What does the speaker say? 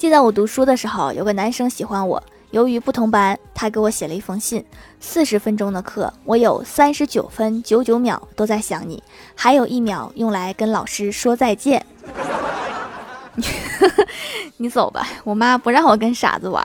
记得我读书的时候有个男生喜欢我由于不同班他给我写了一封信四十分钟的课我有三十九分九九秒都在想你还有一秒用来跟老师说再见。你走吧我妈不让我跟傻子玩